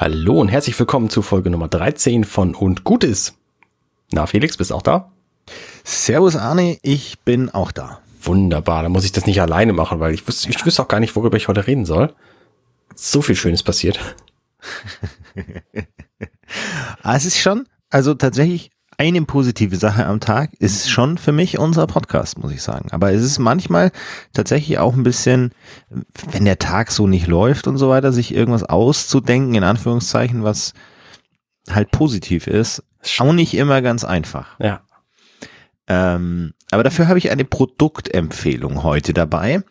Hallo und herzlich willkommen zu Folge Nummer 13 von Und Gutes. Na, Felix, bist auch da? Servus Arne, ich bin auch da. Wunderbar, dann muss ich das nicht alleine machen, weil ich wüsste, ich wüsste auch gar nicht, worüber ich heute reden soll. So viel Schönes passiert. ah, es ist schon, also tatsächlich eine positive Sache am Tag ist schon für mich unser Podcast, muss ich sagen. Aber es ist manchmal tatsächlich auch ein bisschen, wenn der Tag so nicht läuft und so weiter, sich irgendwas auszudenken, in Anführungszeichen, was halt positiv ist, auch nicht immer ganz einfach. Ja. Ähm, aber dafür habe ich eine Produktempfehlung heute dabei.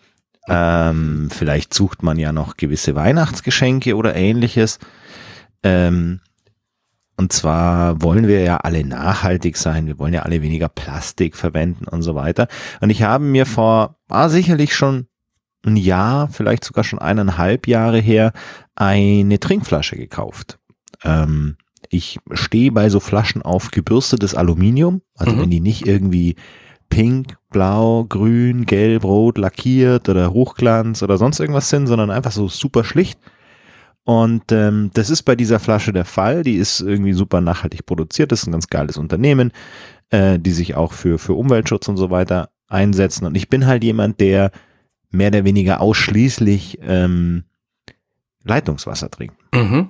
Ähm, vielleicht sucht man ja noch gewisse Weihnachtsgeschenke oder ähnliches. Ähm, und zwar wollen wir ja alle nachhaltig sein, wir wollen ja alle weniger Plastik verwenden und so weiter. Und ich habe mir vor, ah, sicherlich schon ein Jahr, vielleicht sogar schon eineinhalb Jahre her, eine Trinkflasche gekauft. Ähm, ich stehe bei so Flaschen auf gebürstetes Aluminium, also mhm. wenn die nicht irgendwie pink, blau, grün, gelb, rot lackiert oder Hochglanz oder sonst irgendwas sind, sondern einfach so super schlicht und ähm, das ist bei dieser Flasche der Fall. Die ist irgendwie super nachhaltig produziert. Das ist ein ganz geiles Unternehmen, äh, die sich auch für, für Umweltschutz und so weiter einsetzen. Und ich bin halt jemand, der mehr oder weniger ausschließlich ähm, Leitungswasser trinkt. Mhm.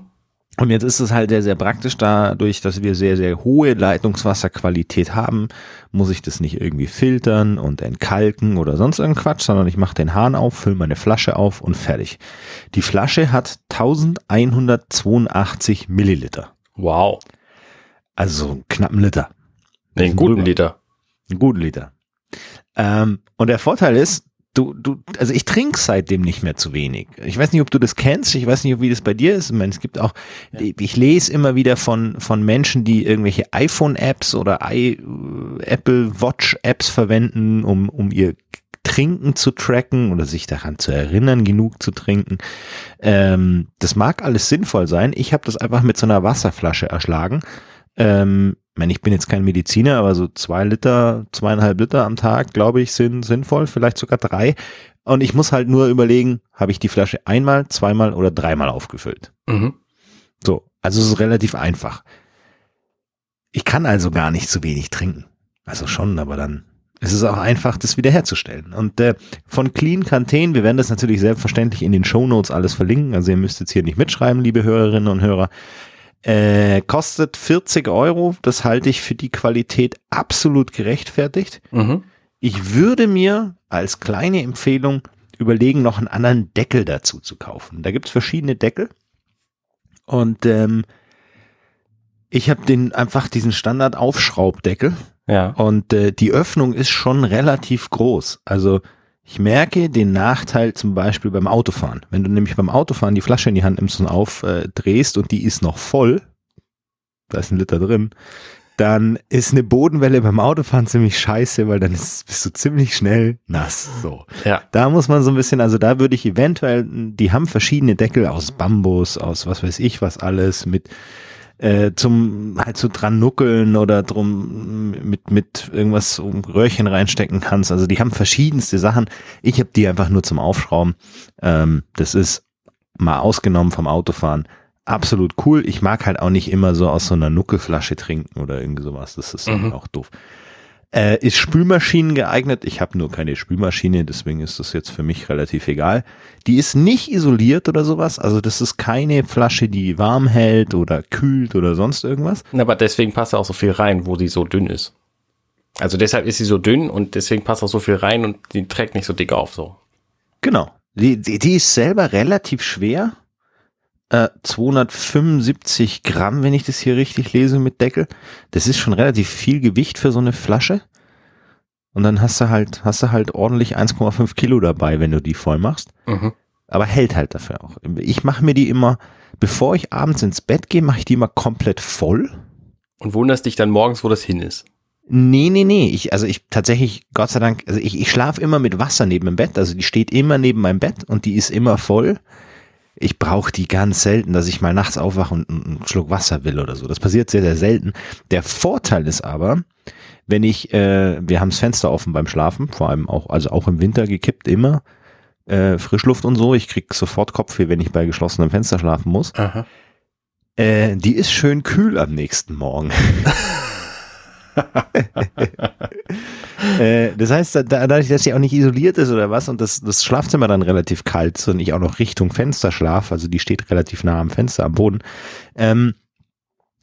Und jetzt ist es halt sehr, sehr praktisch dadurch, dass wir sehr, sehr hohe Leitungswasserqualität haben, muss ich das nicht irgendwie filtern und entkalken oder sonst irgendein Quatsch, sondern ich mache den Hahn auf, fülle meine Flasche auf und fertig. Die Flasche hat 1182 Milliliter. Wow. Also einen knappen Liter. Nee, einen guten Liter. Einen guten Liter. Ähm, und der Vorteil ist, du, du, also ich trinke seitdem nicht mehr zu wenig. Ich weiß nicht, ob du das kennst, ich weiß nicht, wie das bei dir ist. Ich meine, es gibt auch, ja. ich lese immer wieder von, von Menschen, die irgendwelche iPhone-Apps oder I, Apple Watch-Apps verwenden, um, um ihr Trinken zu tracken oder sich daran zu erinnern, genug zu trinken. Ähm, das mag alles sinnvoll sein. Ich habe das einfach mit so einer Wasserflasche erschlagen. Ähm, ich meine, ich bin jetzt kein Mediziner, aber so zwei Liter, zweieinhalb Liter am Tag, glaube ich, sind sinnvoll, vielleicht sogar drei. Und ich muss halt nur überlegen, habe ich die Flasche einmal, zweimal oder dreimal aufgefüllt. Mhm. So, also es ist relativ einfach. Ich kann also gar nicht zu wenig trinken. Also schon, aber dann ist es auch einfach, das wiederherzustellen. Und äh, von Clean Canteen, wir werden das natürlich selbstverständlich in den Show Notes alles verlinken. Also ihr müsst jetzt hier nicht mitschreiben, liebe Hörerinnen und Hörer. Äh, kostet 40 Euro. Das halte ich für die Qualität absolut gerechtfertigt. Mhm. Ich würde mir als kleine Empfehlung überlegen, noch einen anderen Deckel dazu zu kaufen. Da gibt's verschiedene Deckel. Und ähm, ich habe den einfach diesen Standard-Aufschraubdeckel. Ja. Und äh, die Öffnung ist schon relativ groß. Also ich merke den Nachteil zum Beispiel beim Autofahren. Wenn du nämlich beim Autofahren die Flasche in die Hand nimmst und aufdrehst und die ist noch voll, da ist ein Liter drin, dann ist eine Bodenwelle beim Autofahren ziemlich scheiße, weil dann ist, bist du ziemlich schnell nass. So. Ja. Da muss man so ein bisschen, also da würde ich eventuell, die haben verschiedene Deckel aus Bambus, aus was weiß ich was alles, mit äh, zum halt so dran nuckeln oder drum mit mit irgendwas um Röhrchen reinstecken kannst. Also die haben verschiedenste Sachen. Ich habe die einfach nur zum Aufschrauben. Ähm, das ist mal ausgenommen vom Autofahren absolut cool. Ich mag halt auch nicht immer so aus so einer Nuckelflasche trinken oder irgendwie sowas. Das ist mhm. auch doof. Äh, ist Spülmaschinen geeignet? Ich habe nur keine Spülmaschine, deswegen ist das jetzt für mich relativ egal. Die ist nicht isoliert oder sowas, also das ist keine Flasche, die warm hält oder kühlt oder sonst irgendwas. Aber deswegen passt da auch so viel rein, wo die so dünn ist. Also deshalb ist sie so dünn und deswegen passt auch so viel rein und die trägt nicht so dick auf so. Genau. Die, die, die ist selber relativ schwer. Äh, 275 Gramm, wenn ich das hier richtig lese mit Deckel. Das ist schon relativ viel Gewicht für so eine Flasche. Und dann hast du halt, hast du halt ordentlich 1,5 Kilo dabei, wenn du die voll machst. Mhm. Aber hält halt dafür auch. Ich mache mir die immer, bevor ich abends ins Bett gehe, mache ich die immer komplett voll. Und wunderst dich dann morgens, wo das hin ist. Nee, nee, nee. Ich, also ich tatsächlich, Gott sei Dank, also ich, ich schlafe immer mit Wasser neben dem Bett. Also die steht immer neben meinem Bett und die ist immer voll ich brauche die ganz selten, dass ich mal nachts aufwache und einen Schluck Wasser will oder so. Das passiert sehr, sehr selten. Der Vorteil ist aber, wenn ich, äh, wir haben das Fenster offen beim Schlafen, vor allem auch, also auch im Winter gekippt immer, äh, Frischluft und so. Ich krieg sofort Kopfweh, wenn ich bei geschlossenem Fenster schlafen muss. Aha. Äh, die ist schön kühl am nächsten Morgen. äh, das heißt, da, dadurch, dass sie auch nicht isoliert ist oder was und das, das Schlafzimmer dann relativ kalt ist und ich auch noch Richtung Fenster schlaf, also die steht relativ nah am Fenster, am Boden, ähm,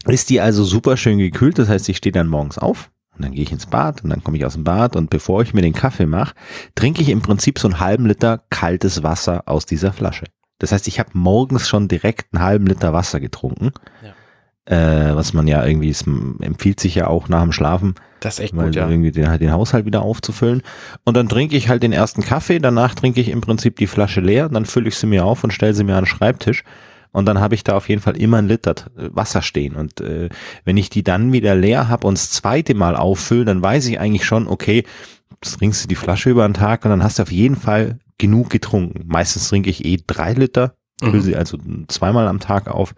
ist die also super schön gekühlt. Das heißt, ich stehe dann morgens auf und dann gehe ich ins Bad und dann komme ich aus dem Bad und bevor ich mir den Kaffee mache, trinke ich im Prinzip so einen halben Liter kaltes Wasser aus dieser Flasche. Das heißt, ich habe morgens schon direkt einen halben Liter Wasser getrunken. Ja. Äh, was man ja irgendwie, es empfiehlt sich ja auch nach dem Schlafen, das ist echt gut, ja. irgendwie den, den Haushalt wieder aufzufüllen. Und dann trinke ich halt den ersten Kaffee, danach trinke ich im Prinzip die Flasche leer, dann fülle ich sie mir auf und stelle sie mir an den Schreibtisch. Und dann habe ich da auf jeden Fall immer ein Liter äh, Wasser stehen. Und äh, wenn ich die dann wieder leer habe und das zweite Mal auffülle, dann weiß ich eigentlich schon, okay, trinkst du die Flasche über einen Tag und dann hast du auf jeden Fall genug getrunken. Meistens trinke ich eh drei Liter, fülle mhm. sie also zweimal am Tag auf.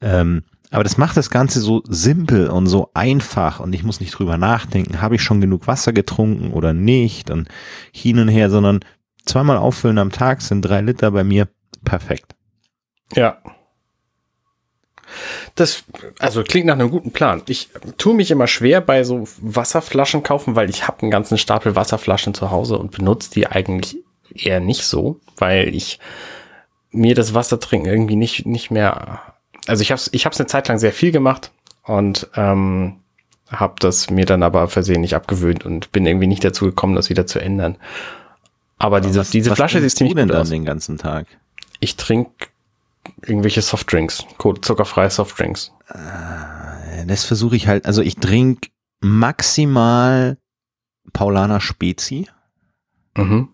Ähm, aber das macht das Ganze so simpel und so einfach und ich muss nicht drüber nachdenken, habe ich schon genug Wasser getrunken oder nicht und hin und her, sondern zweimal auffüllen am Tag sind drei Liter bei mir perfekt. Ja. Das, also klingt nach einem guten Plan. Ich tue mich immer schwer bei so Wasserflaschen kaufen, weil ich habe einen ganzen Stapel Wasserflaschen zu Hause und benutze die eigentlich eher nicht so, weil ich mir das Wasser trinken irgendwie nicht, nicht mehr also ich habe es ich hab's eine Zeit lang sehr viel gemacht und ähm, habe das mir dann aber versehentlich abgewöhnt und bin irgendwie nicht dazu gekommen, das wieder zu ändern. Aber, aber diese, was, diese was Flasche sieht ziemlich du denn gut dann aus. den ganzen Tag? Ich trinke irgendwelche Softdrinks, zuckerfreie Softdrinks. Äh, das versuche ich halt, also ich trinke maximal Paulaner Spezi. Mhm.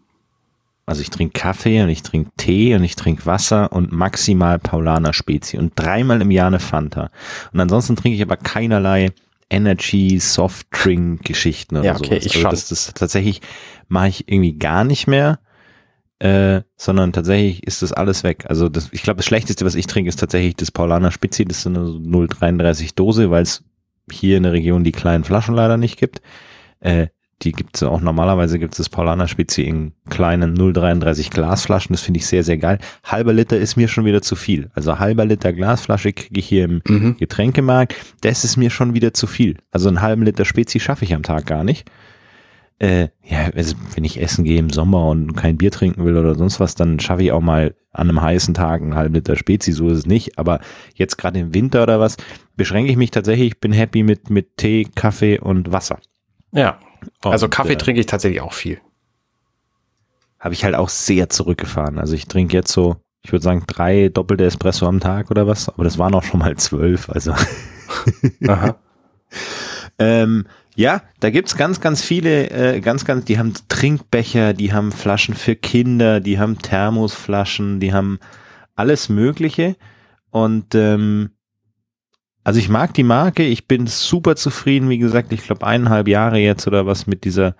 Also ich trinke Kaffee und ich trinke Tee und ich trinke Wasser und maximal Paulaner Spezi und dreimal im Jahr eine Fanta. Und ansonsten trinke ich aber keinerlei Energy, Softdrink Geschichten oder ja, okay, sowas. Ich also schon. das, das tatsächlich mache ich irgendwie gar nicht mehr. Äh, sondern tatsächlich ist das alles weg. Also das, ich glaube, das Schlechteste, was ich trinke, ist tatsächlich das Paulaner Spezi, das ist eine 0,33 Dose, weil es hier in der Region die kleinen Flaschen leider nicht gibt. Äh, die gibt es auch normalerweise gibt es das Paulaner Spezi in kleinen 0,33 Glasflaschen. Das finde ich sehr, sehr geil. Halber Liter ist mir schon wieder zu viel. Also halber Liter Glasflasche kriege ich hier im mhm. Getränkemarkt. Das ist mir schon wieder zu viel. Also einen halben Liter Spezi schaffe ich am Tag gar nicht. Äh, ja, also wenn ich essen gehe im Sommer und kein Bier trinken will oder sonst was, dann schaffe ich auch mal an einem heißen Tag einen halben Liter Spezi, so ist es nicht. Aber jetzt gerade im Winter oder was, beschränke ich mich tatsächlich, bin happy mit, mit Tee, Kaffee und Wasser. Ja, also Kaffee äh, trinke ich tatsächlich auch viel. Habe ich halt auch sehr zurückgefahren. Also ich trinke jetzt so, ich würde sagen, drei doppelte Espresso am Tag oder was, aber das waren auch schon mal zwölf, also. Aha. ähm, ja, da gibt's ganz, ganz viele, äh, ganz, ganz, die haben Trinkbecher, die haben Flaschen für Kinder, die haben Thermosflaschen, die haben alles Mögliche. Und ähm, also ich mag die Marke, ich bin super zufrieden, wie gesagt, ich glaube eineinhalb Jahre jetzt oder was mit dieser,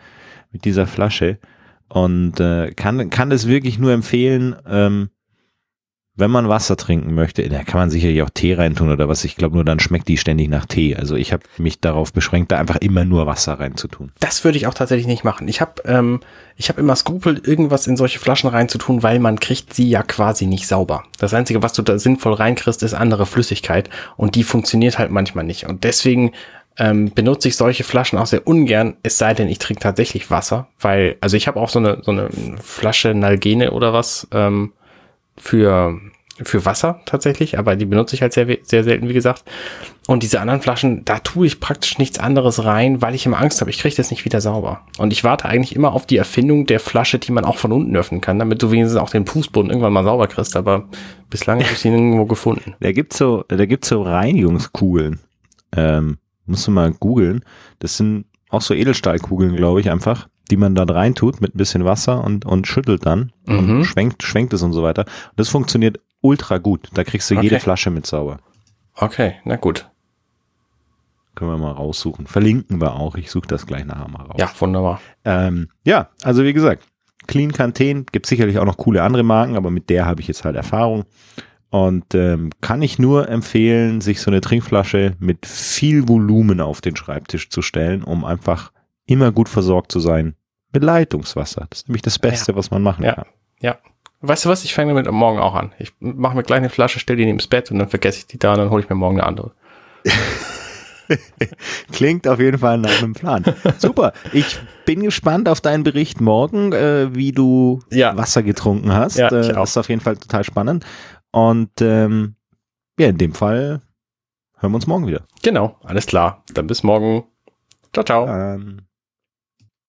mit dieser Flasche. Und äh, kann, kann das wirklich nur empfehlen, ähm, wenn man Wasser trinken möchte, da kann man sicherlich auch Tee reintun oder was. Ich glaube nur, dann schmeckt die ständig nach Tee. Also ich habe mich darauf beschränkt, da einfach immer nur Wasser reinzutun. Das würde ich auch tatsächlich nicht machen. Ich habe ähm, ich habe immer Skrupel, irgendwas in solche Flaschen reinzutun, weil man kriegt sie ja quasi nicht sauber. Das Einzige, was du da sinnvoll reinkriegst, ist andere Flüssigkeit und die funktioniert halt manchmal nicht. Und deswegen ähm, benutze ich solche Flaschen auch sehr ungern, es sei denn, ich trinke tatsächlich Wasser, weil, also ich habe auch so eine, so eine Flasche Nalgene oder was, ähm, für, für Wasser tatsächlich, aber die benutze ich halt sehr, sehr selten, wie gesagt. Und diese anderen Flaschen, da tue ich praktisch nichts anderes rein, weil ich immer Angst habe, ich kriege das nicht wieder sauber. Und ich warte eigentlich immer auf die Erfindung der Flasche, die man auch von unten öffnen kann, damit du wenigstens auch den Fußboden irgendwann mal sauber kriegst. Aber bislang habe ich sie nirgendwo gefunden. Da gibt's so, da gibt's so Reinigungskugeln. Ähm, musst du mal googeln. Das sind auch so Edelstahlkugeln, glaube ich, einfach die man da rein tut mit ein bisschen Wasser und, und schüttelt dann mhm. und schwenkt, schwenkt es und so weiter. Und das funktioniert ultra gut. Da kriegst du okay. jede Flasche mit sauber. Okay, na gut. Können wir mal raussuchen. Verlinken wir auch. Ich suche das gleich nachher mal raus. Ja, wunderbar. Ähm, ja, also wie gesagt, Clean Canteen gibt sicherlich auch noch coole andere Marken, aber mit der habe ich jetzt halt Erfahrung. Und ähm, kann ich nur empfehlen, sich so eine Trinkflasche mit viel Volumen auf den Schreibtisch zu stellen, um einfach immer gut versorgt zu sein mit Leitungswasser. Das ist nämlich das Beste, ja. was man machen ja. kann. Ja, Weißt du was? Ich fange damit morgen auch an. Ich mache mir gleich eine Flasche, stelle die neben das Bett und dann vergesse ich die da und dann hole ich mir morgen eine andere. Klingt auf jeden Fall nach einem Plan. Super. Ich bin gespannt auf deinen Bericht morgen, äh, wie du Ja. Wasser getrunken hast. Ja, äh, das ist auf jeden Fall total spannend. Und ähm, ja, in dem Fall hören wir uns morgen wieder. Genau, alles klar. Dann bis morgen. Ciao, ciao. Ähm,